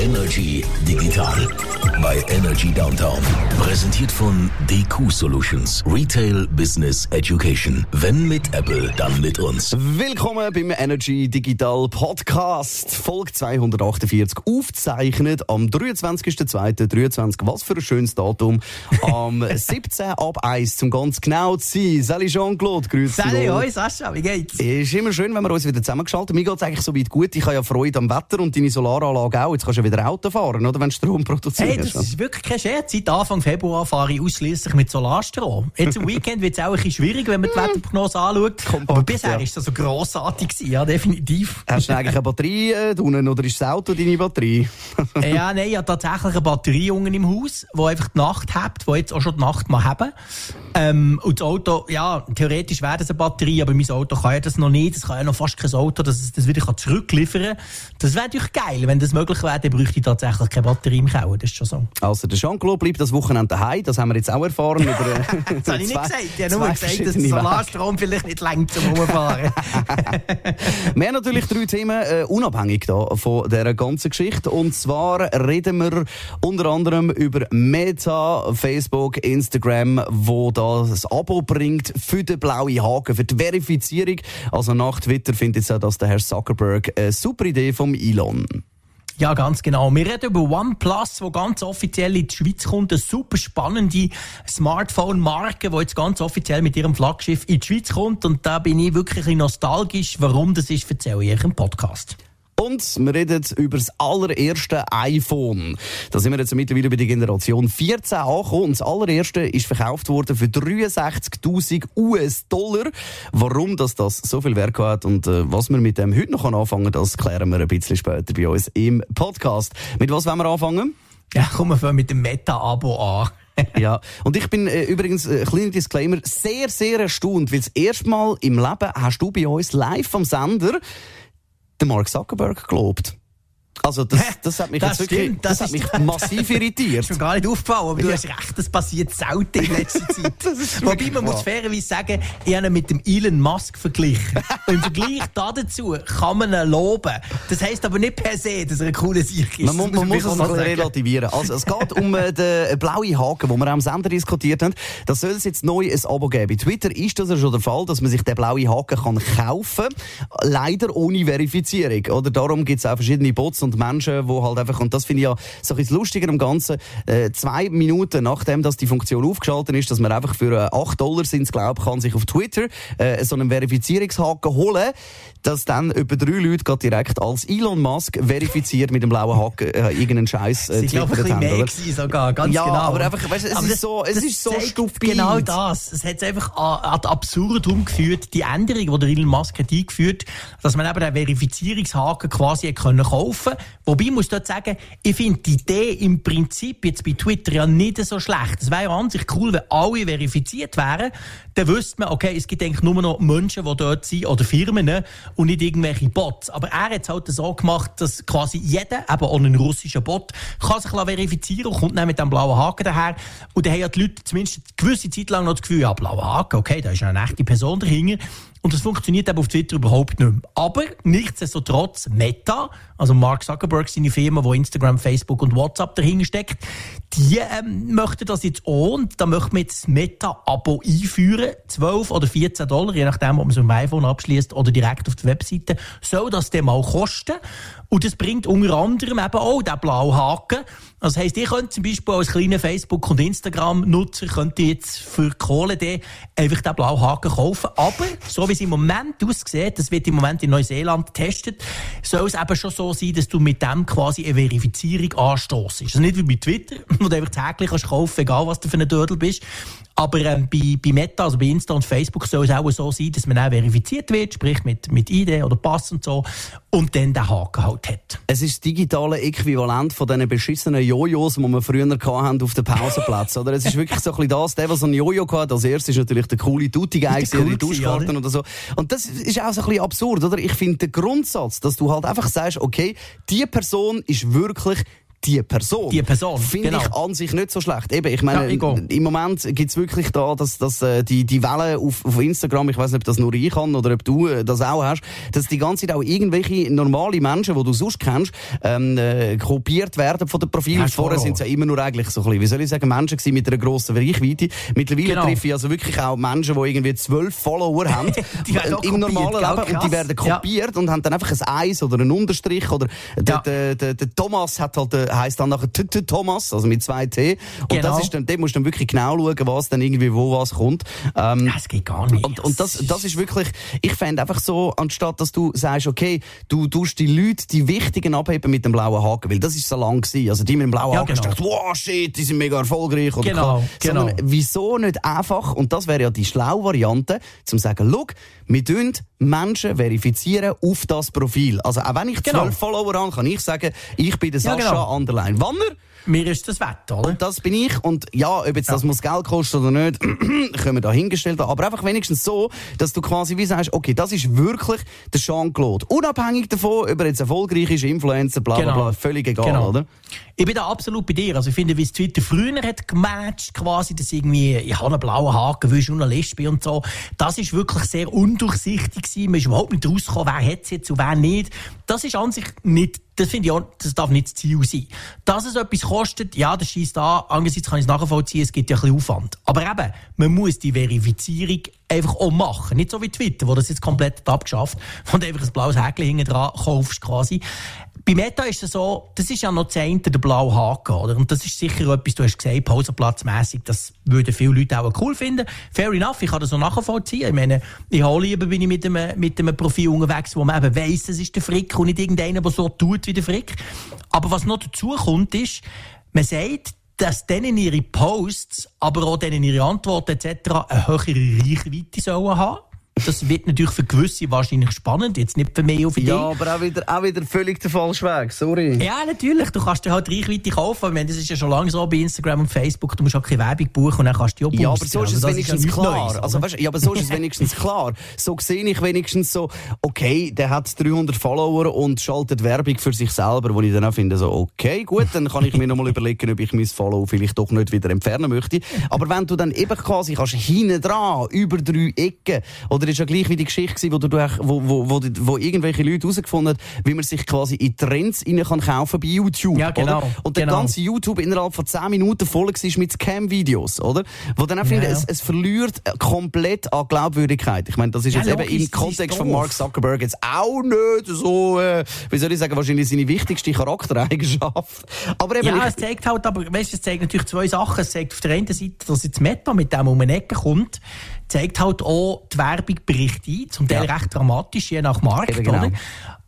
Energy Digital bei Energy Downtown. Präsentiert von DQ Solutions. Retail Business Education. Wenn mit Apple, dann mit uns. Willkommen beim Energy Digital Podcast. Folge 248 aufgezeichnet am 23.02.23. Was für ein schönes Datum. Am 17 ab 1 zum ganz genau zu sein. Sally Jean-Claude, grüß dich. Sally, hoi Sascha, wie geht's? Ist immer schön, wenn wir uns wieder zusammengeschaltet Mir geht's eigentlich so weit gut. Ich habe ja Freude am Wetter und deine Solaranlage auch. Jetzt kannst du ja wieder Auto fahren, oder? Wenn du Strom produzierst. Hey, das ist wirklich kein Scherz. Seit Anfang Februar fahre ich ausschließlich mit Solarstrom. Jetzt am Weekend wird es auch ein bisschen schwierig, wenn man die Wetterprognose anschaut. Kompakt, Aber bisher ja. ist das so grossartig gewesen, ja, definitiv. Hast du eigentlich eine Batterie äh, drinnen, oder ist das Auto deine Batterie? Ja, nein, ich habe tatsächlich eine Batterie unten im Haus, die einfach die Nacht hat, die jetzt auch schon die Nacht mal haben. Ähm, und das Auto, ja, theoretisch wäre das eine Batterie, aber mein Auto kann ja das noch nicht. Das kann ja noch fast kein Auto, dass es das wieder zurückliefern kann. Das wäre natürlich geil. Wenn das möglich wäre, bräuchte ich tatsächlich keine Batterie im Keller. Das ist schon so. Also, der Jean-Claude bleibt das Wochenende daheim. Das haben wir jetzt auch erfahren. Über, äh, Das habe ich nicht gesagt. Ich habe nur gesagt, dass der. Solarstrom vielleicht nicht längt zum Rumfahren. Wir haben natürlich drei Themen äh, unabhängig da von dieser ganzen Geschichte. Und zwar reden wir unter anderem über Meta, Facebook, Instagram, wo das Abo bringt für den blauen Haken, für die Verifizierung. Also nach Twitter findet auch, dass der Herr Zuckerberg eine super Idee vom Elon. Ja, ganz genau. Wir reden über OnePlus, wo ganz offiziell in die Schweiz kommt. Eine super spannende Smartphone-Marke, die jetzt ganz offiziell mit ihrem Flaggschiff in die Schweiz kommt. Und da bin ich wirklich nostalgisch. Warum das ist, erzähle ich im Podcast. Und wir reden über das allererste iPhone. Da sind wir jetzt mittlerweile bei der Generation 14 angekommen. Und das allererste ist verkauft worden für 63.000 US-Dollar. Warum das, das so viel Wert hat und äh, was wir mit dem heute noch anfangen das klären wir ein bisschen später bei uns im Podcast. Mit was wollen wir anfangen? Ja, kommen wir fangen mit dem Meta-Abo an. ja, und ich bin äh, übrigens, äh, kleiner Disclaimer, sehr, sehr erstaunt, weil das erste Mal im Leben hast du bei uns live am Sender den Mark Zuckerberg gelobt. Also das, das hat mich Das jetzt wirklich stimmt, das, das hat mich massiv irritiert. ist mir gar nicht aufgefallen, aber du Ja. hast recht, das passiert selten in letzter Zeit. Wobei man muss wahr. fairerweise sagen, ich habe ihn mit dem Elon Musk verglichen. Im Vergleich dazu kann man ihn loben. Das heisst aber nicht per se, dass er ein cooler Sieg ist. Man, muss- Das man muss es sagen. relativieren. Also, es geht um äh, den blauen Haken, den wir am Sender diskutiert haben. Da soll es jetzt neu ein Abo geben. Bei Twitter ist das ja schon der Fall, dass man sich den blauen Haken kann kaufen kann. Leider ohne Verifizierung. Oder darum gibt es auch verschiedene Bots und Menschen, die halt einfach, und das finde ich ja so ein bisschen lustiger am Ganzen, äh, zwei Minuten nachdem dass die Funktion aufgeschaltet ist, dass man einfach für äh, 8 Dollar sind glaube kann sich auf Twitter äh, so einen Verifizierungshaken holen, dass dann etwa drei Leute gerade direkt als Elon Musk verifiziert mit dem blauen Haken äh, irgendeinen Scheiß äh, Sie glaube ich ein bisschen haben, mehr sogar, ganz Ja, genau. aber einfach, weißt es Aber ist das- so- es ist so zeigt stupid. Genau das. Es hat einfach an, an Absurdum geführt, die Änderung, die der Elon Musk hat eingeführt, dass man eben den Verifizierungshaken quasi können kaufen. Wobei ich muss dort sagen, ich finde die Idee im Prinzip jetzt bei Twitter ja nicht so schlecht. Es wäre ja an sich cool, wenn alle verifiziert wären. Dann wüsste man, okay, es gibt eigentlich nur noch Menschen, die dort sind, oder Firmen, ne, und nicht irgendwelche Bots. Aber er hat es halt so gemacht, dass quasi jeder, eben auch ein russischer Bot, kann sich verifizieren und kommt dann mit dem blauen Haken daher. Und dann haben ja die Leute zumindest eine gewisse Zeit lang noch das Gefühl, ja, blauer Haken, okay, da ist ja eine echte Person dahinter. Und das funktioniert eben auf Twitter überhaupt nicht mehr. Aber nichtsdestotrotz, Meta, also Mark Zuckerberg, seine Firma, wo Instagram, Facebook und WhatsApp dahinter steckt, die ähm, möchten das jetzt auch und da möchten wir jetzt das Meta-Abo einführen. 12 oder 14 Dollar, je nachdem, ob man mit dem iPhone abschließt oder direkt auf der Webseite, soll das dann mal kosten. Und das bringt unter anderem eben auch den blauen Haken. Das heisst, ihr könnt zum Beispiel als kleiner Facebook- und Instagram-Nutzer könnt ihr jetzt für Kohle dann einfach den blauen Haken kaufen. Aber, so wie es im Moment aussieht, das wird im Moment in Neuseeland getestet, soll es eben schon so sein, dass du mit dem quasi eine Verifizierung anstoßt. Also nicht wie bei Twitter, wo du einfach Häkchen kannst kaufen, egal was du für ein Dödel bist. Aber ähm, bei, bei Meta, also bei Insta und Facebook, soll es auch so sein, dass man auch verifiziert wird, sprich mit, mit ID oder Pass und so, und dann den Haken halt hat. Es ist das digitale Äquivalent von diesen beschissenen Jojos, die wir früher hatten auf den Pausenplätzen. Oder? Es ist wirklich so ein bisschen das. Der, der so ein Jojo hatte, als erstes ist natürlich der coole Tutti-Guy, Ist der die cool Duschkarten gewesen, oder so. Und das ist auch so ein bisschen absurd, oder? Ich finde den Grundsatz, dass du halt einfach sagst, okay, die Person ist wirklich die Person. Die Person, Finde genau. ich an sich nicht so schlecht. Eben, ich meine, Ja, ich im Moment gibt's wirklich da, dass, dass äh, die, die Welle auf, auf Instagram, ich weiß nicht, ob das nur ich kann oder ob du äh, das auch hast, dass die ganze Zeit auch irgendwelche normale Menschen, die du sonst kennst, ähm, äh, kopiert werden von den Profilen. Ja, Vorher sind es ja immer nur eigentlich so ein bisschen, wie soll ich sagen, Menschen mit einer grossen Reichweite. Mittlerweile Genau. treffe ich also wirklich auch Menschen, die irgendwie zwölf Follower haben. Die werden Im kopiert, normalen? Leben. Und die werden Ja. kopiert und haben dann einfach ein Eis oder einen Unterstrich oder der, Ja. der, der, der Thomas hat halt, äh, heisst dann nachher T -T Thomas, also mit zwei T. Und Genau. das ist dann, dort musst du dann wirklich genau schauen, was dann irgendwie wo was kommt. Ähm, Ja, das geht gar nicht. und, und das, das ist wirklich, ich fände einfach so, anstatt dass du sagst, okay, du tust die Leute, die Wichtigen abheben mit dem blauen Haken, weil das ist so lang gewesen. Also die mit dem blauen Ja, Haken genau. genau. wow, shit, die sind mega erfolgreich. Oder Genau, genau. Sondern wieso nicht einfach, und das wäre ja die schlaue Variante, zum sagen, look, wir tun Menschen verifizieren auf das Profil. Also auch wenn ich Genau. zwölf Follower habe, kann ich sagen, ich bin der Ja, Sascha genau. Underline Wanner. Mir ist das Wett, oder? Und das bin ich. Und ja, ob jetzt das muss Geld kosten oder nicht, können wir da hingestellt haben. Aber einfach wenigstens so, dass du quasi wie sagst, okay, das ist wirklich der Jean-Claude. Unabhängig davon, ob er jetzt erfolgreich ist, Influencer, bla, bla, bla, völlig egal, Genau. oder? Ich bin da absolut bei dir. Also ich finde, wie es Twitter früher hat gematcht, quasi, dass irgendwie, ich habe einen blauen Haken, weil ich Journalist bin und so. Das ist wirklich sehr undurchsichtig gewesen. Man ist überhaupt nicht rausgekommen, wer hat es jetzt und wer nicht. Das ist an sich nicht, das finde ich auch, das darf nicht das Ziel sein. Dass es etwas kostet, ja, das schießt an. Andererseits kann ich es nachvollziehen, es gibt ja ein bisschen Aufwand. Aber eben, man muss die Verifizierung einfach auch machen. Nicht so wie Twitter, wo das jetzt komplett abgeschafft und einfach ein blaues Häkchen hinten dran kaufst quasi. Bei Meta ist es so, das ist ja noch eine, der blaue Haken, oder? Und das ist sicher etwas, du hast gesagt, pausenplatzmässig, das würden viele Leute auch cool finden. Fair enough, ich kann das so nachvollziehen. Ich meine, ich habe lieber bin ich mit einem, mit einem Profil unterwegs, wo man eben weiss, es ist der Frick und nicht irgendeiner, der so tut wie der Frick. Aber was noch dazu kommt, ist, man sagt, dass denen ihre Posts, aber auch denen ihre Antworten etc. eine höhere Reichweite sollen haben. Das wird natürlich für gewisse wahrscheinlich spannend, jetzt nicht für mich auf Idee. Ja, aber auch wieder, auch wieder völlig der falsche Weg, sorry. Ja, natürlich. Du kannst dir halt Reichweite kaufen. Ich meine, das ist ja schon lange so bei Instagram und Facebook. Du musst auch keine Werbung buchen und dann kannst du die auch Ja, aber so ist es Also wenigstens ja nichts klar. Neues, also, weißt, ja, aber so ist es wenigstens klar. So sehe ich wenigstens so, okay, der hat 300 Follower und schaltet Werbung für sich selber, wo ich dann auch finde, so, okay, gut, dann kann ich mir nochmal überlegen, ob ich mein Follow vielleicht doch nicht wieder entfernen möchte. Aber wenn du dann eben quasi kannst, hinten dran, über drei Ecken, oder ist ja gleich wie die Geschichte wo, du, wo, wo, wo, wo irgendwelche Leute herausgefunden haben, wie man sich quasi in Trends rein kann kaufen bei YouTube. Ja, genau. Oder? Und der Genau. ganze YouTube innerhalb von 10 Minuten voll war mit Scam-Videos, oder? Wo dann auch finde, ja. es, es verliert komplett an Glaubwürdigkeit. Ich meine, das ist Ja, jetzt eben im das Kontext von. Mark Zuckerberg jetzt auch nicht so, äh, wie soll ich sagen, wahrscheinlich seine wichtigste Charaktereigenschaft. Aber eben, Ja, es zeigt halt, aber weißt, du, es zeigt natürlich zwei Sachen. Es zeigt auf der einen Seite, dass jetzt Meta mit dem um eine Ecke kommt, zeigt halt auch die Werbung Berichte ein, zum Teil Ja. recht dramatisch, je nach Markt. Eben genau. Oder?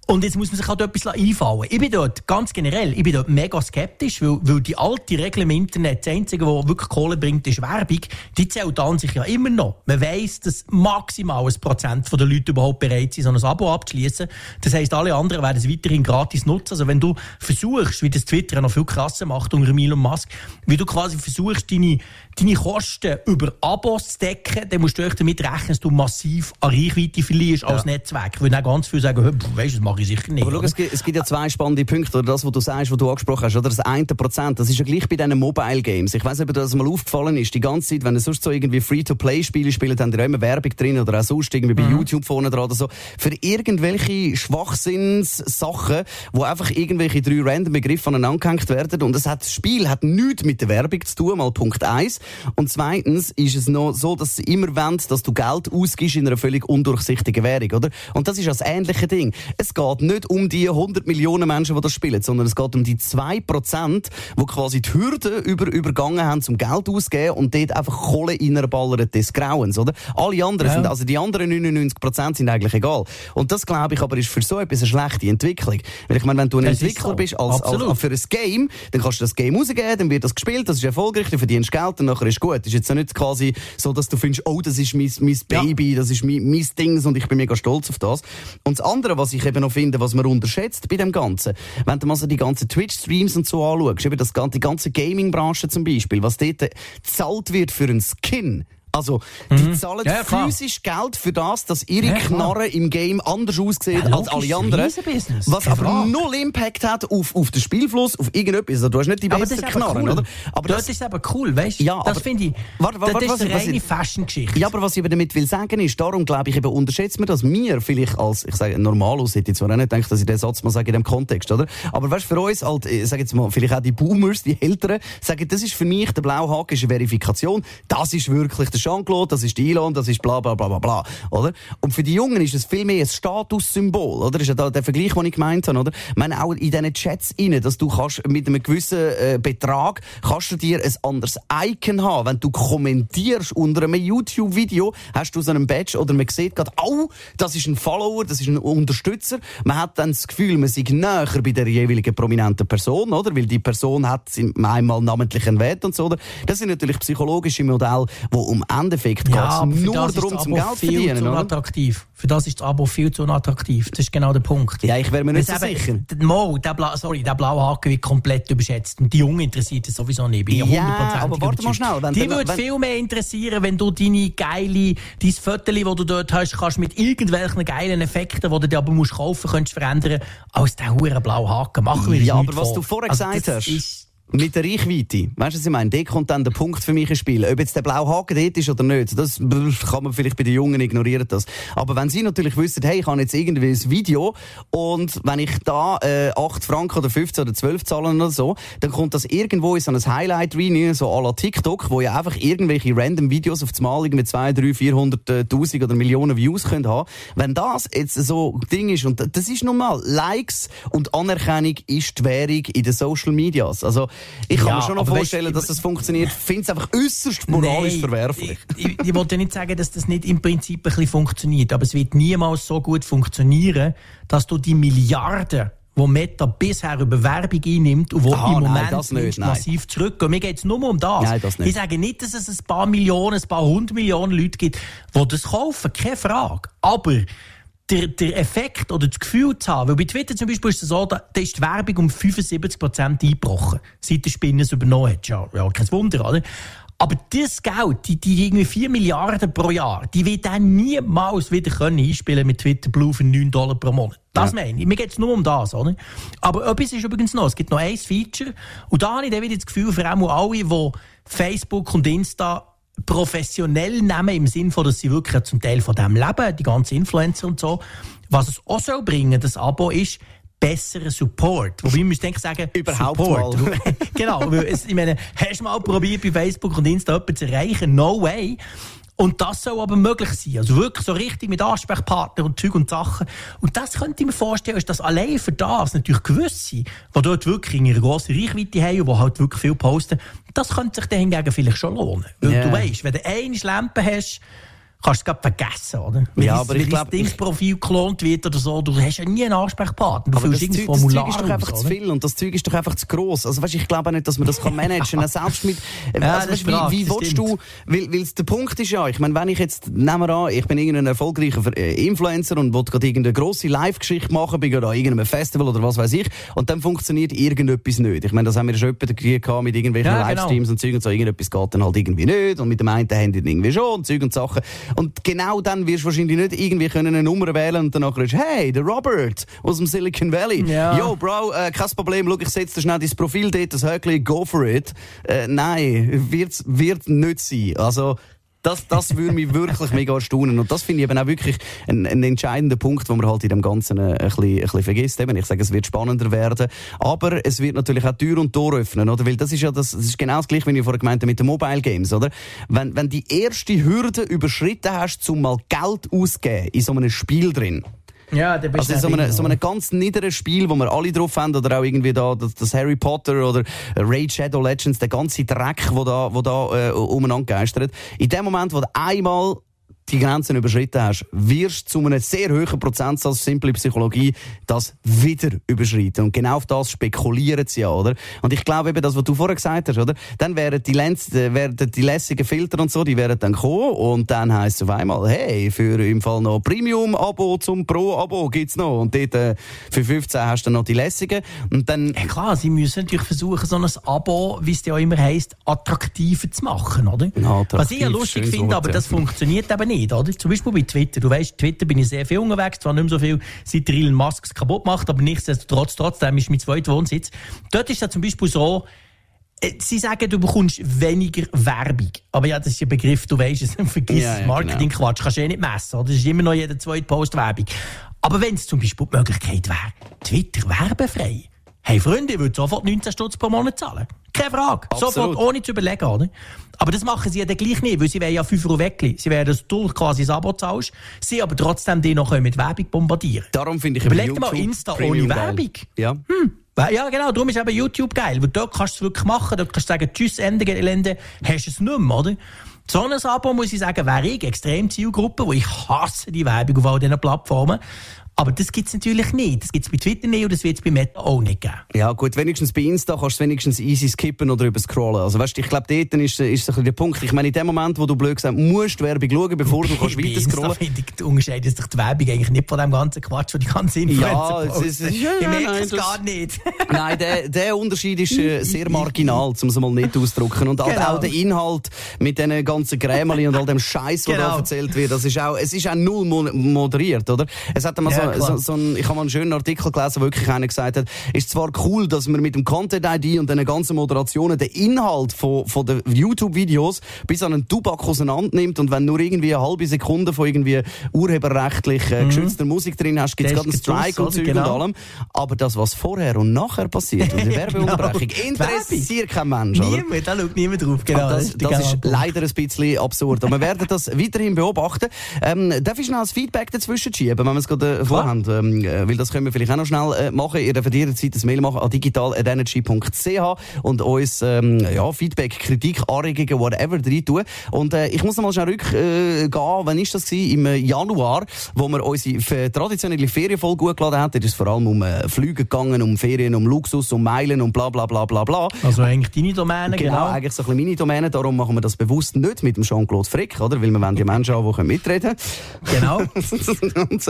Und jetzt muss man sich halt etwas einfallen. Ich bin dort, ganz generell, ich bin dort mega skeptisch, weil, weil die alte Regel im Internet, das Einzige, was wirklich Kohle bringt, ist Werbung, die zählt an sich ja immer noch. Man weiss, dass maximal ein Prozent der Leute überhaupt bereit sind, so ein Abo abzuschließen. Das heisst, alle anderen werden es weiterhin gratis nutzen. Also wenn du versuchst, wie das Twitter noch viel krasser macht unter Elon Musk, wie du quasi versuchst, deine, deine Kosten über Abos zu decken, dann musst du echt damit rechnen, dass du massiv an Reichweite verlierst als Netzwerk. Weil dann ganz viele sagen, «Hö, pf, weisst du, das mache ich sicher nicht. aber schau, es gibt, es gibt ja zwei spannende Punkte, oder? Das, was du sagst, was du angesprochen hast, oder? Das eine Prozent, das ist ja gleich bei diesen Mobile Games. Ich weiß nicht, ob dir das mal aufgefallen ist, die ganze Zeit, wenn ihr sonst so irgendwie Free-to-Play-Spiele spielt, haben ihr ja immer Werbung drin oder auch sonst irgendwie bei YouTube vorne dran oder so, für irgendwelche Schwachsinnssachen, wo einfach irgendwelche drei random Begriffe aneinander gehängt werden und das, hat, das Spiel hat nichts mit der Werbung zu tun, mal Punkt eins Und zweitens ist es noch so, dass sie immer wollen, dass du Geld ausgibst in einer völlig undurchsichtigen Währung, oder? Und das ist das ähnliche Ding. Es geht nicht um die 100 Millionen Menschen, die das spielen, sondern es geht um die 2%, die quasi die Hürde über, übergangen haben, zum Geld auszugeben und dort einfach Kohle reinballern des Grauens, oder? Alle anderen Ja. sind, also die anderen 99% sind eigentlich egal. Und das, glaube ich, aber ist für so etwas eine schlechte Entwicklung. Weil ich meine, wenn du ein Das Entwickler so. bist als, als, Absolut. für ein Game, dann kannst du das Game rausgeben, dann wird das gespielt, das ist erfolgreich, du verdienst Geld und nachher ist gut. Ist jetzt ja nicht quasi so, dass du findest, oh, das ist mein, mein Ja. Baby, das ist mein, mein Ding und ich bin mega stolz auf das. Und das andere, was ich eben noch finde, was man unterschätzt bei dem Ganzen, wenn du mal so die ganzen Twitch-Streams und so anschaust, eben das, die ganze Gaming-Branche zum Beispiel, was dort gezahlt wird für einen Skin, Also, die zahlen Ja, physisch Geld für das, dass ihre Ja, klar. Knarre im Game anders aussieht Ja, als alle anderen. Was aber Frage. null Impact hat auf, auf den Spielfluss, auf irgendetwas. Also, du hast nicht die Aber besten Knarren, cool. oder? Aber Dort das, ist eben cool, weißt du? Ja, das aber- finde ich. Warte, warte, das ist eine reine ich- Fashion-Geschichte. Ja, aber was ich aber damit will sagen ist, darum glaube ich eben, unterschätzt man, dass wir vielleicht als, ich sage, Normalos, hätte ich zwar auch nicht gedacht, dass ich den Satz mal sage in dem Kontext, oder? Aber weißt, für uns, halt, ich sage jetzt mal, vielleicht auch die Boomers, die Älteren, sagen, das ist für mich, der blaue Haken ist eine Verifikation, das ist wirklich der Jean-Claude, das ist die Elon, das ist bla, bla, bla, bla, bla, oder? Und für die Jungen ist es viel mehr ein Statussymbol, oder? Das ist ja da der Vergleich, den ich gemeint habe, oder? Ich meine, auch in diesen Chats rein, dass du kannst mit einem gewissen äh, Betrag, kannst du dir ein anderes Icon haben. Wenn du kommentierst unter einem YouTube-Video, hast du so einen Badge oder man sieht gerade, oh, das ist ein Follower, das ist ein Unterstützer. Man hat dann das Gefühl, man sei näher bei der jeweiligen prominenten Person, oder? Weil die Person hat einmal namentlich einen Wert und so, oder? Das sind natürlich psychologische Modelle, wo im Endeffekt Ja, aber für nur das ist darum, zum Geld viel verdienen, zu oder? unattraktiv. Für das ist das Abo viel zu unattraktiv. Das ist genau der Punkt. Ja, ich wäre mir nicht so es sicher. Mo, der, Bla, sorry, der blaue Haken wird komplett überschätzt. Und die Jungen interessiert es sowieso nicht. Bin Ja, 100% aber warte mal schnell, wenn die der- würde wenn- viel mehr interessieren, wenn du deine geile, dein Viertel, das du dort hast, kannst mit irgendwelchen geilen Effekten, die du dir aber musst kaufen kannst, verändern, als der hure blaue Haken. Machen wir Ja, aber was vor. du vorher Also gesagt hast, mit der Reichweite, weißt du, was ich meine? Da kommt dann der Punkt für mich ins Spiel. Ob jetzt der blaue Haken dort ist oder nicht, das kann man vielleicht bei den Jungen ignorieren das. Aber wenn sie natürlich wissen, hey, ich habe jetzt irgendwie ein Video und wenn ich da äh, 8 Franken oder 15 oder 12 zahlen oder so, dann kommt das irgendwo in so ein Highlight rein, so à la TikTok, wo ja einfach irgendwelche random Videos auf das Mal irgendwie 2, 3, 400.000 oder Millionen Views können haben. Wenn das jetzt so Ding ist, und das ist nun mal, Likes und Anerkennung ist die Währung in den Social Medias. Also, ich kann Ja, mir schon noch vorstellen, weißt- dass das funktioniert. Ich finde es einfach äußerst moralisch Nein, verwerflich. Ich, ich, ich wollte nicht sagen, dass das nicht im Prinzip ein bisschen funktioniert, aber es wird niemals so gut funktionieren, dass du die Milliarden wo Meta bisher über Werbung einnimmt und wo Ah, im nein, Moment das nicht, nein. massiv zurückgehen. Mir geht es nur um das. Nein, das nicht. Ich sage nicht, dass es ein paar Millionen, ein paar hundert Millionen Leute gibt, die das kaufen, keine Frage. Aber der, der Effekt oder das Gefühl zu haben, weil bei Twitter zum Beispiel ist es so, da, da ist die Werbung um 75% eingebrochen, seit der Spinne es übernommen hat. Ja, ja, kein Wunder, oder? Aber das Geld, die, die irgendwie 4 Milliarden pro Jahr, die wird dann niemals wieder können einspielen mit Twitter Blue für 9 Dollar pro Monat. Das meine ich. Mir geht es nur um das, oder? Aber etwas ist übrigens noch. Es gibt noch ein Feature. Und da habe ich dann wieder das Gefühl, vor allem alle, die Facebook und Insta professionell nehmen, im Sinne von, dass sie wirklich zum Teil von dem leben, die ganzen Influencer und so. Was es auch soll bringen, das Abo ist, besseren Support. Wobei, ich müsste eigentlich sagen, Überhaupt Support. genau, weil es, ich meine, hast du mal probiert, bei Facebook und Insta jemanden zu erreichen? No way. Und das soll aber möglich sein. Also wirklich so richtig mit Ansprechpartnern und Zeug und Sachen. Und das könnte ich mir vorstellen, ist das allein für das natürlich gewisse, die dort wirklich eine grosse Reichweite haben und die halt wirklich viel posten, das könnte sich dann hingegen vielleicht schon lohnen. Weil Ja. du weißt, wenn du eine Lampe hast, kannst du es gerade vergessen, oder? Wenn Ja, aber ich wenn glaub, dein Dingsprofil geklont wird oder so, du hast ja nie einen Ansprechpartner. Du Aber das Zeug, das Zeug ist doch einfach aus, zu viel und das Zeug ist doch einfach zu gross. Also weißt, ich glaube auch nicht, dass man das kann managen kann. Selbst mit, äh, Ja, also, weißt, ist wie, wie willst stimmt. du, weil, weil der Punkt ist ja, ich meine, wenn ich jetzt, nehmen wir an, ich bin irgendein erfolgreicher äh, Influencer und will gerade irgendeine grosse Live-Geschichte machen, bin gerade an irgendeinem Festival oder was weiß ich, und dann funktioniert irgendetwas nicht. Ich meine, das haben wir schon gehabt mit irgendwelchen Ja, genau. Livestreams und Zeug und so, irgendetwas geht dann halt irgendwie nicht und mit dem einen Handy irgendwie schon und Zeug und Sachen. Und genau dann wirst du wahrscheinlich nicht irgendwie können eine Nummer wählen und danach ist hey, der Robert aus dem Silicon Valley. Ja. Yo, Bro, äh, kein Problem, schau, ich setze dir schnell dein Profil dort, das Höckli, go for it. Äh, nein, wird's, wird nicht sein. Also, das, das würde mich wirklich mega erstaunen. Und das finde ich eben auch wirklich ein, ein entscheidender Punkt, wo man halt in dem Ganzen äh, ein, bisschen, ein bisschen vergisst. Eben, ich sage, es wird spannender werden. Aber es wird natürlich auch Tür und Tor öffnen, oder? Weil das ist ja das, das ist genau das gleiche, wie ich vorher gemeint habe mit den Mobile Games, oder? Wenn, wenn die erste Hürde überschritten hast, zum mal Geld auszugeben in so einem Spiel drin, Ja, der bist also so drin, einem, so ganz niederen Spiel, wo wir alle drauf haben, oder auch irgendwie da das, das Harry Potter oder Raid Shadow Legends, der ganze Dreck, wo da, wo da äh, umeinander geistert. In dem Moment, wo du einmal die Grenzen überschritten hast, wirst du zu einem sehr hohen Prozentsatz simple Psychologie das wieder überschreiten. Und genau auf das spekulieren sie ja, oder? Und ich glaube eben, das, was du vorher gesagt hast, oder? Dann wären die, Lenz, äh, wären die lässigen Filter und so, die wären dann kommen und dann heisst es auf einmal, hey, für im Fall noch Premium-Abo zum Pro-Abo gibt's noch. Und dort, äh, für 15 hast du dann noch die lässigen. Und dann... Ja, klar, sie müssen natürlich versuchen, so ein Abo, wie es ja immer heisst, attraktiver zu machen, oder? Ja, Was ich ja lustig finde, aber das funktioniert eben nicht, oder? Zum Beispiel bei Twitter. Du weißt, Twitter bin ich sehr viel unterwegs, zwar nicht mehr so viel, seit Elon Musk kaputt macht, aber nichtsdestotrotz, trotzdem ist mein zweiter Wohnsitz. Dort ist es zum Beispiel so, äh, Sie sagen, du bekommst weniger Werbung. Aber ja, das ist ein Begriff, du weißt es, vergiss Ja, ja, Marketing-Quatsch, kannst du eh nicht messen. Oder? Das ist immer noch jeder zweite Post Werbung. Aber wenn es zum Beispiel die Möglichkeit wäre, Twitter werbefrei, hey Freunde, ich würde sofort 19 Stutz pro Monat zahlen. Keine Frage. Absolut. Sofort, ohne zu überlegen, oder? Aber das machen sie ja dann gleich nicht, weil sie wollen ja 5 Euro weglegen. Sie werden das du quasi das Abo zahlst, sie aber trotzdem die noch mit Werbung bombardieren. Darum finde ich Überleg dir mal Insta Premium ohne geil. Werbung. Ja. Weil- Ja, genau, darum ist eben YouTube geil, weil dort kannst du es wirklich machen, dort kannst du sagen, tschüss, Ende Gelände, hast du es nicht mehr, oder? So ein Abo, muss ich sagen, wäre ich extrem Zielgruppe, wo ich hasse die Werbung auf all diesen Plattformen. Aber das gibt es natürlich nicht. Das gibt es bei Twitter nicht und das wird es bei Meta auch nicht geben. Ja, gut, wenigstens bei Insta kannst du es wenigstens easy skippen oder überscrollen. Also, weißt du, ich glaube, dort ist, ist so ein bisschen der Punkt. Ich meine, in dem Moment, wo du blöd gesagt musst du Werbung schauen, bevor du kannst weiter scrollen. finde ich, du unterscheidest sich die Werbung eigentlich nicht von dem ganzen Quatsch, den die ganzen Influencer Ja, es ist- posten. ja, Ich merke nein, es gar nicht. Nein, der, der Unterschied ist äh, sehr marginal, um es mal nicht auszudrücken. Und halt Genau. auch der Inhalt mit diesen ganzen Grämeli und all dem Scheiß, der da Genau. erzählt wird, das ist auch, es ist auch null mo moderiert, oder? Es hat einmal Ja, so, klar. so, so ein, ich habe mal einen schönen Artikel gelesen, wo wirklich einer gesagt hat, ist zwar cool, dass man mit dem Content ID und den ganzen Moderationen den Inhalt von, von den YouTube-Videos bis an einen Tubak auseinander nimmt und wenn nur irgendwie eine halbe Sekunde von irgendwie urheberrechtlich äh, geschützter Musik drin hast, gibt es gerade einen Strike und Genau. und allem. Aber das, was vorher und nachher passiert, und die Werbeunterbrechung, Genau. interessiert kein Mensch, oder? Niemand, da schaut niemand drauf. Genau, Und das, das ist leider ein bisschen absurd. Und wir werden das weiterhin beobachten. Ähm, darf ich schnell das Feedback dazwischen schieben, wenn wir es gerade äh, vorhaben? Ähm, äh, weil das können wir vielleicht auch noch schnell äh, machen. Ihr dürft jederzeit ein Mail machen an digital.energy.ch und uns ähm, ja, Feedback, Kritik, Anregungen, whatever rein tun. Und äh, ich muss noch mal schnell rückgehen. Äh. Wann ist das gewesen? Im äh, Januar, wo wir unsere traditionelle Ferienfolge gut geladen haben. Da ist es vor allem um äh, Flüge gegangen, um Ferien, um Luxus, um Meilen, um bla bla bla bla bla. Also eigentlich deine Domäne, Genau, genau. eigentlich so ein bisschen meine Domäne. Darum machen wir das bewusst nicht mit dem Jean-Claude Frick, oder? Weil wir wollen die Menschen haben, die können mitreden Genau. können.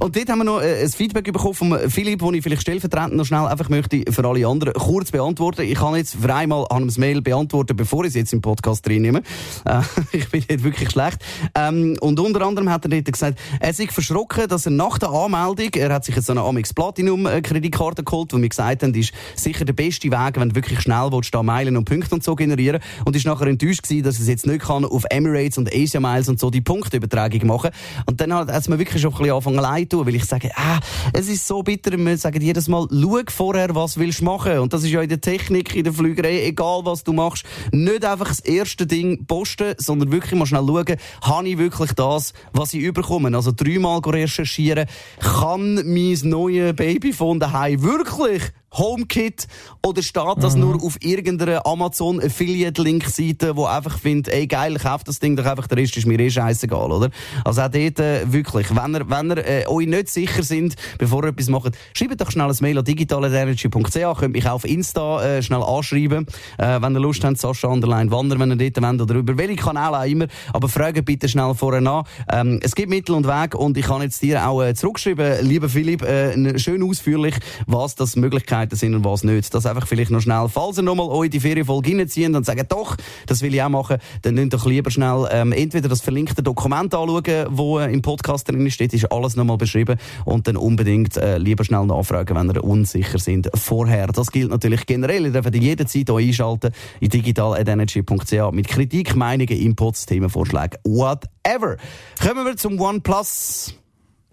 Und dort haben wir noch äh, ein Feedback bekommen von Philipp, das ich vielleicht stellvertretend noch schnell einfach möchte für alle anderen kurz beantworten. Ich kann jetzt für einmal an das Mail beantworten, bevor ich es jetzt im Podcast drin nehme. Äh, ich bin dort wirklich schlecht. Ähm, und unter anderem hat er dort gesagt, er sich verschrocken, dass er nach der Anmeldung, er hat sich jetzt so eine Amex Platinum äh, Kreditkarte geholt, wo wir gesagt haben, die ist sicher der beste Weg, wenn du wirklich schnell willst, da Meilen und Punkte und so generieren. Und ist nachher enttäuscht gewesen, dass er es jetzt nicht kann auf Emirates und Asia Miles und so die Punktübertragung machen. Und dann hat es mir wirklich schon ein bisschen angefangen leid tun, weil ich sage, ah, es ist so bitter, wir sagen jedes Mal, schau vorher, was willst du machen. Und das ist ja in der Technik, in der Flügerei, egal was du machst, nicht einfach das erste Ding posten, sondern wirklich mal schnell schauen, habe ich wirklich das, was ich überkomme. Also dreimal recherchieren, kann mein neues Babyphone daheim wirklich HomeKit oder steht das Mhm. nur auf irgendeiner Amazon Affiliate Link Seite, wo einfach findet, ey geil, kauf das Ding doch einfach, der Rest ist mir eh scheißegal, oder? Also auch dort äh, wirklich, wenn ihr, wenn ihr äh, euch nicht sicher sind, bevor ihr etwas macht, schreibt doch schnell ein Mail an digitalenergy.ch, könnt mich auch auf Insta äh, schnell anschreiben, äh, wenn ihr Lust habt, Sascha Underline Wander, wenn ihr dort wollt, oder über welche Kanäle auch immer, aber fragt bitte schnell vorher an. Ähm, es gibt Mittel und Weg und ich kann jetzt dir auch äh, zurückschreiben, lieber Philipp, äh, schön ausführlich, was das Möglichkeiten sind und was nicht. Das einfach vielleicht noch schnell, falls ihr nochmal euch die Ferienfolge reinziehen und sagen, doch, das will ich auch machen, dann nehmt doch lieber schnell ähm, entweder das verlinkte Dokument anschauen, wo äh, im Podcast drin steht, ist alles nochmal beschrieben und dann unbedingt äh, lieber schnell nachfragen, wenn ihr unsicher sind vorher. Das gilt natürlich generell. Ihr dürft jederzeit euch einschalten in digital.energy.ch mit Kritik, Meinungen, Inputs, Themenvorschlägen, whatever. Kommen wir zum OnePlus.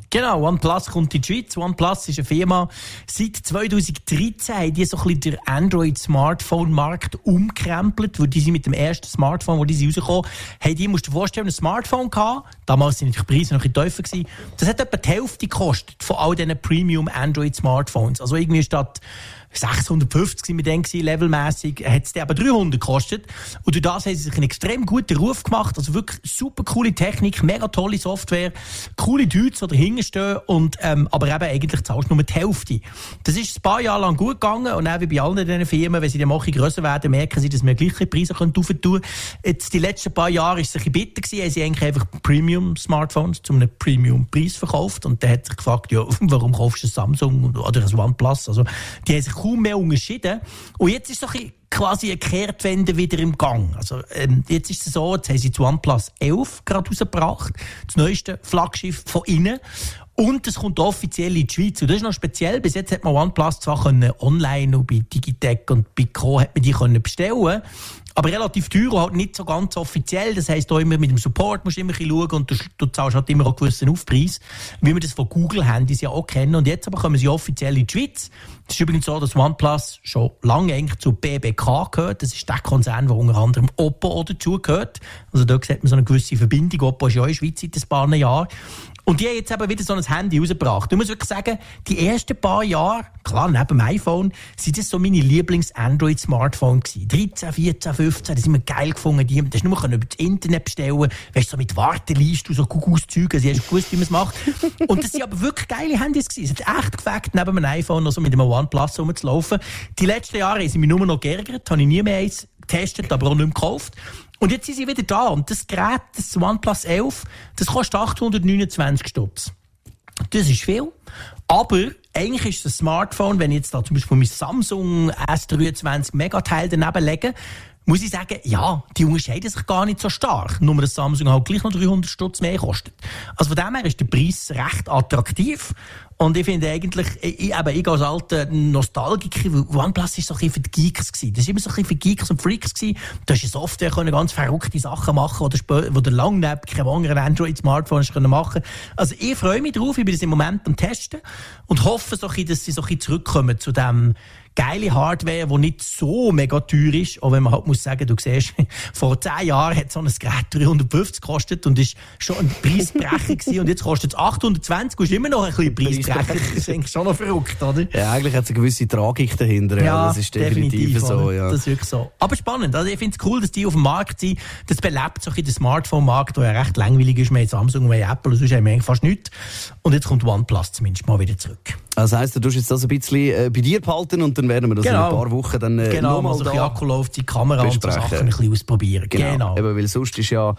Genau, OnePlus kommt in die Schweiz. OnePlus ist eine Firma, seit 2013 haben die so ein bisschen den Android-Smartphone-Markt umkrempelt, weil die sind mit dem ersten Smartphone, wo die sind rausgekommen, haben die, musst du dir vorstellen, ein Smartphone gehabt. Damals sind die Preise noch ein bisschen tiefer gewesen. Das hat etwa die Hälfte gekostet von all diesen Premium Android-Smartphones. Also irgendwie statt 650 sind wir dann gewesen, levelmässig, hat es aber 300 gekostet. Und durch das haben sie sich einen extrem guten Ruf gemacht. Also wirklich super coole Technik, mega tolle Software, coole Dudes, die dahinter stehen und, ähm, aber eben eigentlich zahlst du nur die Hälfte. Das ist ein paar Jahre lang gut gegangen und auch wie bei allen diesen Firmen, wenn sie dann mal grösser werden, merken sie, dass wir gleiche Preise können tun Jetzt, die letzten paar Jahre ist es ein bisschen bitter gewesen, haben sie eigentlich einfach Premium-Smartphones zu einem Premium-Preis verkauft und der hat sich gefragt, ja, warum kaufst du ein Samsung oder ein OnePlus? Also, die haben sich kaum mehr unterschieden. Und jetzt ist so ein quasi eine Kehrtwende wieder im Gang. Also, ähm, jetzt ist es so, jetzt haben sie das OnePlus 11 gerade rausgebracht, das neueste Flaggschiff von innen. Und es kommt offiziell in die Schweiz. Und das ist noch speziell. Bis jetzt hat man OnePlus zwar online und bei Digitech und bei Co. hat man die bestellen aber relativ teuer und halt nicht so ganz offiziell. Das heisst, auch immer mit dem Support musst du immer ein schauen und du, du zahlst halt immer einen gewissen Aufpreis, wie wir das von Google-Handys ja auch kennen. Und jetzt aber kommen sie offiziell in die Schweiz. Es ist übrigens so, dass OnePlus schon lange eigentlich zu BBK gehört. Das ist der Konzern, der unter anderem Oppo auch dazu gehört. Also da sieht man so eine gewisse Verbindung. Oppo ist ja auch in der Schweiz seit ein paar Jahren. Und die haben jetzt eben wieder so ein Handy rausgebracht. Ich muss wirklich sagen, die ersten paar Jahre, klar, neben dem iPhone, sind das so meine Lieblings-Android-Smartphone gewesen. 13, 14, 15, das sind wir geil gefunden. Die, das nur über das Internet bestellen. Weißt du, so mit Warteliste und so Kuckuckszeugen. Sie haben gewusst, wie man es macht. Und das sind aber wirklich geile Handys gewesen. Es hat echt gefällt, neben dem iPhone noch so mit einem OnePlus rumzulaufen. Die letzten Jahre haben sie mich nur noch geärgert. Habe ich nie mehr eins getestet, aber auch nicht mehr gekauft. Und jetzt sind sie wieder da. Und das Gerät, das OnePlus 11, das kostet 829 Stutz. Das ist viel. Aber eigentlich ist das Smartphone, wenn ich jetzt da zum Beispiel mein Samsung S23 Megateil daneben lege, muss ich sagen, ja, die unterscheiden sich gar nicht so stark. Nur dass Samsung halt gleich noch 300 Stutz mehr kostet. Also von dem her ist der Preis recht attraktiv. Und ich finde eigentlich, ich, eben, ich als alter Nostalgiker, OnePlus ist so ein bisschen für die Geeks gewesen. Das ist immer so ein bisschen für Geeks und Freaks gewesen. Da hast du Software können ganz verrückte Sachen machen, oder wo du lange neben keinem anderen Android-Smartphone können machen. Also ich freue mich drauf, ich bin das im Moment am Testen und hoffe so ein bisschen, dass sie so ein bisschen zurückkommen zu dem geile Hardware, die nicht so mega teuer ist. Auch wenn man halt muss sagen, du siehst, vor zehn Jahren hat so ein Gerät 350 gekostet und ist schon ein Preisbrecher gewesen. Und jetzt kostet es 820 und ist immer noch ein bisschen Preisbrecher. Das ist eigentlich schon noch verrückt, oder? Ja, eigentlich hat es eine gewisse Tragik dahinter. Ja, das ist definitiv, definitiv so, ja. Das ist wirklich so. Aber spannend. Also ich finde es cool, dass die auf dem Markt sind. Das belebt so ein den Smartphone-Markt, der ja recht langweilig ist. Wir haben Samsung, wir haben Apple, sonst haben wir eigentlich fast nichts. Und jetzt kommt OnePlus zumindest mal wieder zurück. Das heisst, du tust jetzt das ein bisschen äh, bei dir behalten und dann werden wir das genau. in ein paar Wochen dann äh, genau, nochmal also da die Kamera besprechen. und so Sachen ein bisschen ausprobieren. Genau. genau. Eben, weil sonst ist ja,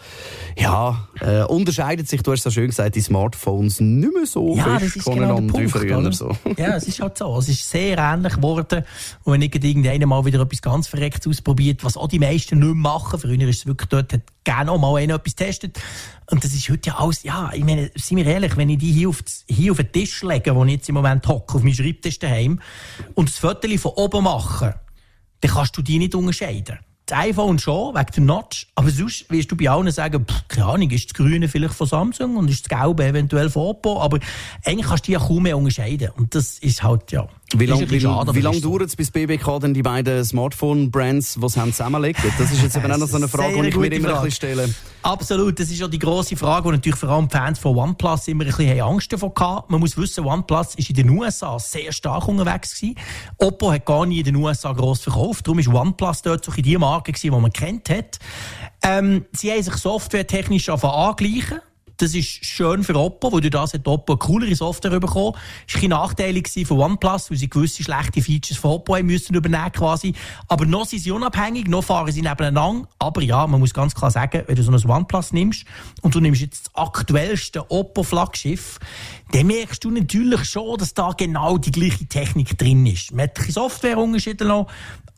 ja, äh, unterscheidet sich, du hast so schön gesagt, die Smartphones nicht mehr so ja, fest voneinander genau wie früher. So. Ja, es ist halt so. Es ist sehr ähnlich geworden. Und wenn irgendeiner mal wieder etwas ganz Verrecktes ausprobiert, was auch die meisten nicht mehr machen, früher ist es wirklich dort, hat gerne auch mal einer etwas testet. Und das ist heute ja alles, ja, ich meine, seien wir ehrlich, wenn ich die hier auf, hier auf den Tisch lege, wo ich jetzt im Moment hocke, auf meinem Schreibtisch daheim, und das Foto von oben mache, dann kannst du die nicht unterscheiden das iPhone schon, wegen der Notch. Aber sonst wirst du bei allen sagen, pff, keine Ahnung, ist das Grüne vielleicht von Samsung und ist das Gelbe eventuell von Oppo. Aber eigentlich kannst du die ja kaum mehr unterscheiden. Und das ist halt, ja. Wie lange wie, wie lang dauert es, bis BBK dann die beiden Smartphone-Brands, die sie zusammenlegt? Das ist jetzt eben auch noch so eine Frage, die ich mir immer Frage. ein bisschen stelle. Absolut, das ist ja die grosse Frage, wo natürlich vor allem Fans von OnePlus immer ein bisschen Angst davor hatten. Man muss wissen, OnePlus ist in den USA sehr stark unterwegs gewesen. Oppo hat gar nie in den USA gross verkauft. Darum ist OnePlus dort so die Marke gewesen, die man kennt hat. Ähm, sie haben sich softwaretechnisch angleichen das ist schön für Oppo, weil durch das hat Oppo eine coolere Software bekommen. Das war ein nachteilig für OnePlus, weil sie gewisse schlechte Features von Oppo müssen übernehmen quasi. Aber noch sind sie unabhängig, noch fahren sie nebeneinander. Aber ja, man muss ganz klar sagen, wenn du so ein OnePlus nimmst und du nimmst jetzt das aktuellste Oppo-Flaggschiff, dann merkst du natürlich schon, dass da genau die gleiche Technik drin ist. Man hat Softwareunterschiede noch,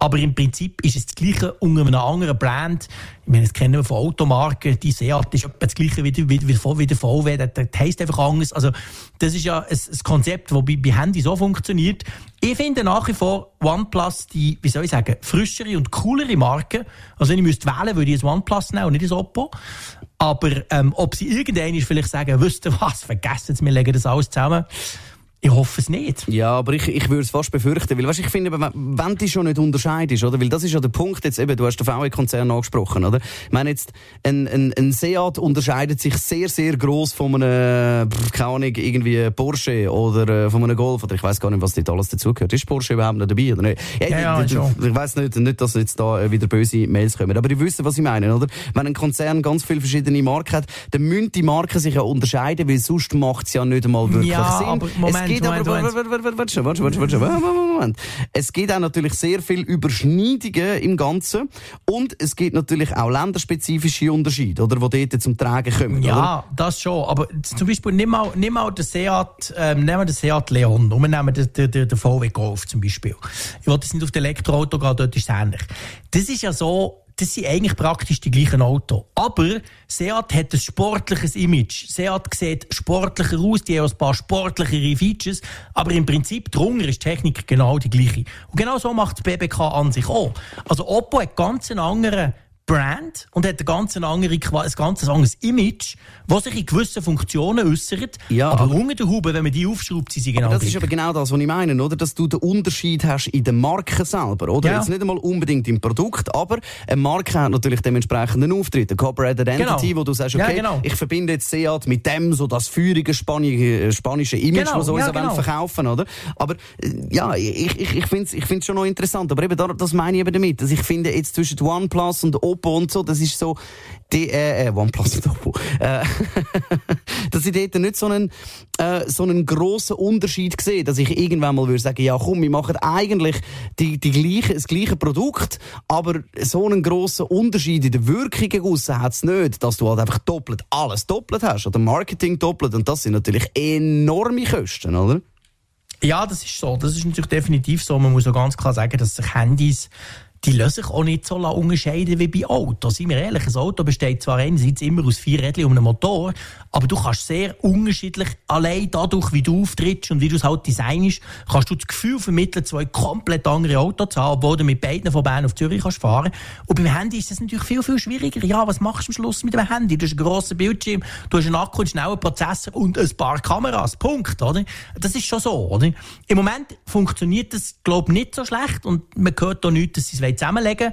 aber im Prinzip ist es das Gleiche unter einem anderen Brand. Ich meine, das kennen wir von Automarken. Die Seat ist etwa das Gleiche wie, wie, wie, wie der VW. Das, das heisst einfach anders. Also, das ist ja ein, ein Konzept, das bei, bei Handys so funktioniert. Ich finde nach wie vor OnePlus die, wie soll ich sagen, frischere und coolere Marke. Also, wenn ich müsste wählen, würde ich ein OnePlus nehmen und nicht ein Oppo. Aber, ähm, ob sie irgendwann vielleicht sagen, wisst ihr was, vergessen Sie, wir legen das alles zusammen Ich hoffe es nicht. Ja, aber ich, ich würde es fast befürchten, weil weißt, ich finde, wenn, wenn du schon nicht unterscheidest, oder? Weil das ist ja der Punkt jetzt eben, du hast den VW-Konzern angesprochen, oder? Ich meine jetzt, ein, ein, ein Seat unterscheidet sich sehr, sehr gross von einem, keine Ahnung, irgendwie Porsche oder äh, von einem Golf, oder ich weiß gar nicht, was dort alles dazugehört. Ist Porsche überhaupt noch dabei, oder nicht? Ja, ja, ich, schon. ich weiss nicht, nicht, dass jetzt da äh, wieder böse Mails kommen, aber ich wüsste, was ich meine, oder? Wenn ein Konzern ganz viele verschiedene Marken hat, dann müssen die Marken sich ja unterscheiden, weil sonst macht es ja nicht einmal wirklich Ja, Sinn. aber Moment, geht aber, warte, warte, warte, schon, warte. Es gibt auch natürlich sehr viel Überschneidungen im Ganzen und es gibt natürlich auch länderspezifische Unterschiede, oder, die dort zum Tragen kommen. Oder? Ja, das schon. Aber zum Beispiel, nimm mal, nimm mal den Seat, ähm, nehmen wir den Seat Leon und wir nehmen den, den, den, den VW Golf zum Beispiel. Ich wollte jetzt nicht auf das Elektroauto gehen, dort ist es ähnlich. Das ist ja so, das sind eigentlich praktisch die gleichen Autos. Aber Seat hat ein sportliches Image. Seat sieht sportlicher aus, die haben ein paar sportlichere Features, aber im Prinzip drunter ist die Technik genau die gleiche. Und genau so macht das BBK an sich auch. Also Oppo hat ganz einen anderen Brand und hat ein ganz, andere, ein ganz anderes Image, das sich in gewissen Funktionen äußert. Ja, aber, aber- unter der Haube, wenn man die aufschraubt, sind sie genau Das ist aber genau das, was ich meine, oder? Dass du den Unterschied hast in der Marke selber, oder? Ja. Jetzt nicht einmal unbedingt im Produkt, aber eine Marke hat natürlich dementsprechend einen Auftritt, eine Corporate Identity, Genau. wo du sagst, Ja, okay, genau. ich verbinde jetzt Seat mit dem, so das feurige spanische, spanische Image, Genau, was uns ja, ja genau. verkaufen, oder? Aber, äh, ja, ich, ich, ich finde es ich find's schon noch interessant, aber eben, da- das meine ich eben damit, dass ich finde, jetzt zwischen OnePlus und Oppo und so, das ist so, die, äh, äh, OnePlus und Oppo, dass ich dort nicht so einen, äh, so einen grossen Unterschied sehe, dass ich irgendwann mal würde sagen, ja komm, wir machen eigentlich die, die gleiche, das gleiche Produkt, aber so einen grossen Unterschied in der Wirkung aussen hat es nicht, dass du halt einfach doppelt alles doppelt hast oder Marketing doppelt und das sind natürlich enorme Kosten, oder? Ja, das ist so. Das ist natürlich definitiv so. Man muss auch ganz klar sagen, dass sich Handys die lassen sich auch nicht so unterscheiden wie bei Autos. Seien wir ehrlich, ein Auto besteht zwar einerseits immer aus vier Rädchen und einem Motor, aber du kannst sehr unterschiedlich, allein dadurch, wie du auftrittst und wie du es halt designst, kannst du das Gefühl vermitteln, zwei komplett andere Autos zu haben, obwohl du mit beiden von Bern auf Zürich kannst fahren. Und beim Handy ist das natürlich viel, viel schwieriger. Ja, was machst du am Schluss mit dem Handy? Du hast einen grossen Bildschirm, du hast einen Akku, einen schnellen Prozessor und ein paar Kameras. Punkt, oder? Das ist schon so, oder? Im Moment funktioniert das, glaube ich, nicht so schlecht und man hört auch nichts, dass sie es zusammenlegen.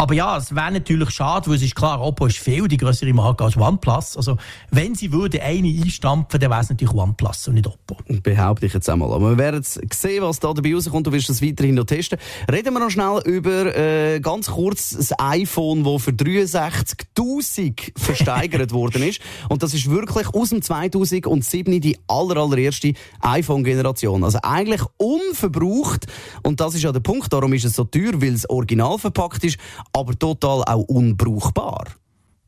Aber ja, es wäre natürlich schade, weil es ist klar, Oppo ist viel die größere Marke als OnePlus. Also, wenn sie würde eine einstampfen, dann wäre es natürlich OnePlus und nicht Oppo. Behaupte ich jetzt einmal. Aber wir werden jetzt sehen, was da dabei rauskommt. Du wirst das weiterhin noch testen. Reden wir noch schnell über äh, ganz kurz das iPhone, das für 63.000 versteigert worden ist. Und das ist wirklich aus dem 2007 die aller, allererste iPhone-Generation. Also eigentlich unverbraucht. Und das ist ja der Punkt. Darum ist es so teuer, weil es original verpackt ist, aber total auch unbrauchbar.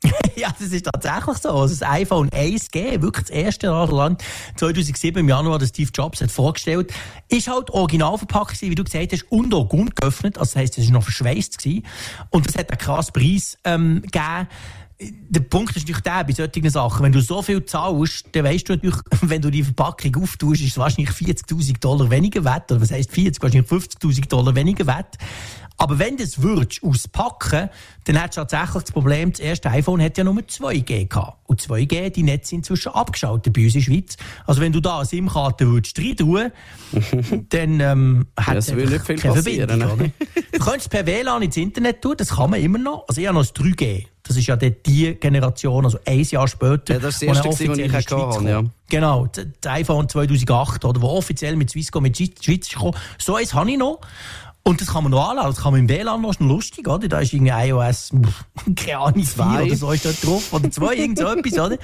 ja, das ist tatsächlich so. Also das iPhone 1G, wirklich das erste Land 2007 im Januar, das Steve Jobs hat vorgestellt, ist halt original verpackt wie du gesagt hast, und auch gut geöffnet. Also das heisst, es war noch verschweißt gewesen. Und das hat einen krassen Preis ähm, gegeben. Der Punkt ist natürlich der, bei solchen Sachen, wenn du so viel zahlst, dann weißt du natürlich, wenn du die Verpackung auftust, ist es wahrscheinlich 40.000 Dollar weniger wert, oder was heisst 40, wahrscheinlich 50.000 Dollar weniger wert. Aber wenn du es würdest auspacken, dann hättest du tatsächlich das Problem, das erste iPhone hat ja nur 2G gehabt. Und 2G, die Netze sind inzwischen abgeschaltet bei uns in der Schweiz. Also wenn du da eine SIM-Karte würdest rein tun, dann ähm, hat Das würde nicht viel passieren, Verbindung, ne? Du könntest per WLAN ins Internet tun, das kann man immer noch. Also ich habe noch das 3G. Das ist ja dort die Generation, also ein Jahr später. Ja, das ist das erste er gewesen, ich in die hatte, ja. kam. Genau, das iPhone 2008, oder, wo offiziell mit Swisscom mit die Schweiz gekommen. So eins habe ich noch. Und das kann man noch anladen. Das kann man im WLAN noch. lustig, oder? Da ist irgendwie iOS, keine Ahnung, 4 Zwei. oder so ist da drauf. Oder zwei, irgend so etwas, oder?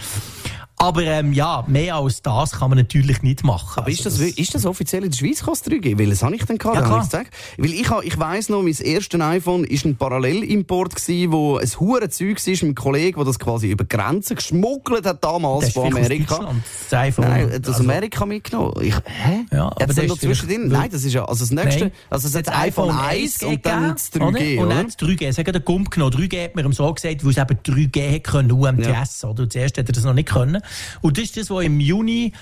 Aber ähm, ja, mehr als das kann man natürlich nicht machen. Aber ist Also das, ist das offiziell in der Schweiz kannst du 3G? Weil das habe ich dann gehabt, Ja, habe ich gesagt. Weil ich, ich weiss noch, mein erstes iPhone ist ein Parallelimport gewesen, wo ein hure Zeug war mit einem Kollegen, der das quasi über Grenzen geschmuggelt hat damals das ist von aus Amerika. Deutschland, das iPhone. Nein, das aus Also- Amerika mitgenommen. Ich, hä? Ja, aber das noch zwischendrin? Nein, das ist ja, also das nächste, Nein. also es hat iPhone 1 und dann das 3G, oder? Und oder? dann das 3G. Es hat den Gump genommen. 3G hat man ihm so gesagt, weil es eben 3G hätte können, UMTS, oder? Zuerst hätte er das noch nicht können. Und das ist das, was im Juni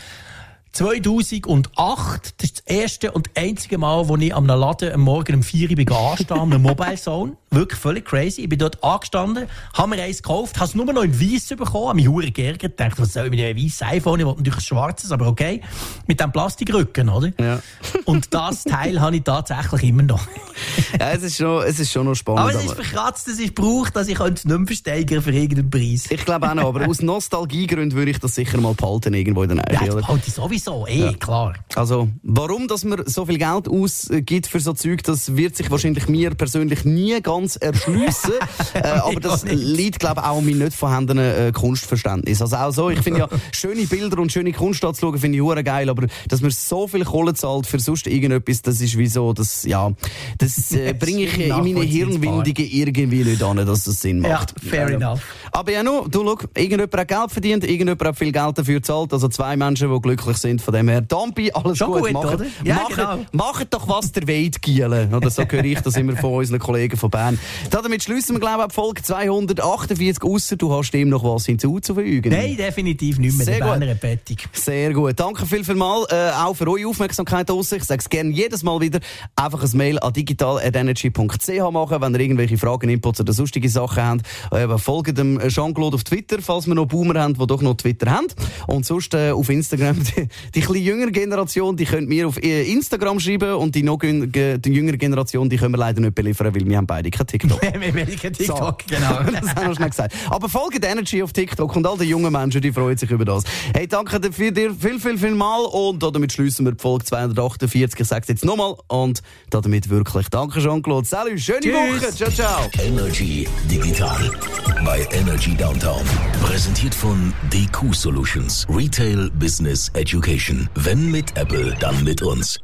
2008, das ist das erste und einzige Mal, wo ich am Laden am Morgen um 4 Uhr bin anstehen, am Mobile Zone. Wirklich völlig crazy. Ich bin dort angestanden, habe mir eins gekauft, habe es nur noch in weiß bekommen, habe mich hure geärgert, dachte, was soll ich mit einem weißen iPhone? Ich wollte natürlich ein schwarzes, aber okay. Mit dem Plastikrücken, oder? Ja. Und das Teil habe ich tatsächlich immer noch. ja, es ist schon, es ist schon noch spannend. Aber es ist verkratzt, es ist gebraucht, dass ich es nicht mehr versteigern für irgendeinen Preis. Ich glaube auch noch, aber aus Nostalgiegründen würde ich das sicher mal behalten irgendwo in der Nähe. Ja, das behalte ich sowieso, eh, ja. klar. Also, warum, dass man so viel Geld ausgibt für so Zeug, das wird sich wahrscheinlich mir persönlich nie ganz erschliessen. äh, aber das liegt, glaube ich, auch an meinem nicht vorhandenen äh, Kunstverständnis. Also auch so, ich finde ja, schöne Bilder und schöne Kunst anzuschauen, finde ich hure geil, aber dass man so viel Kohle zahlt für sonst irgendetwas, das ist wie so, das, ja, das äh, bringe ich in meine Hirnwindigen irgendwie nicht an, dass das Sinn macht. Ja, fair ja, enough. Aber ja, nur, du, schau, irgendjemand hat Geld verdient, irgendjemand hat viel Geld dafür gezahlt, also zwei Menschen, die glücklich sind, von dem her, Dampi, alles Schon gut, gut macht, oder? Ja, macht, genau. macht doch was der Weit gielen, oder so höre ich das immer von unseren Kollegen von Bern. Damit schließen wir, glaube ich, Folge 248, ausser du hast ihm noch was hinzuzufügen. Nein, definitiv nicht mehr, Sehr gut. Bettung. Sehr gut. Danke viel, viel mal, äh, auch für eure Aufmerksamkeit draussen. Ich sage es gerne jedes Mal wieder. Einfach ein Mail an digital.energy.ch machen, wenn ihr irgendwelche Fragen, Inputs oder sonstige Sachen habt. Äh, folgt dem Jean-Claude auf Twitter, falls wir noch Boomer haben, die doch noch Twitter haben. Und sonst äh, auf Instagram. Die, die etwas jüngere Generation, die könnt mir auf äh, Instagram schreiben und die noch die jüngere Generation, die können wir leider nicht beliefern, weil wir haben beide kein TikTok. Wir haben kein TikTok, genau. das haben wir schnell gesagt. Aber folgt Energy auf TikTok und all die jungen Menschen, die freuen sich über das. Hey, danke dir für dir viel, viel, viel mal und damit schließen wir die Folge 248. Ich sage es jetzt nochmal und damit wirklich danke Jean-Claude. Salut, schöne Tschüss. Woche. Ciao, ciao. Energy Digital bei Energy Downtown. Präsentiert von DQ Solutions. Retail Business Education. Wenn mit Apple, dann mit uns.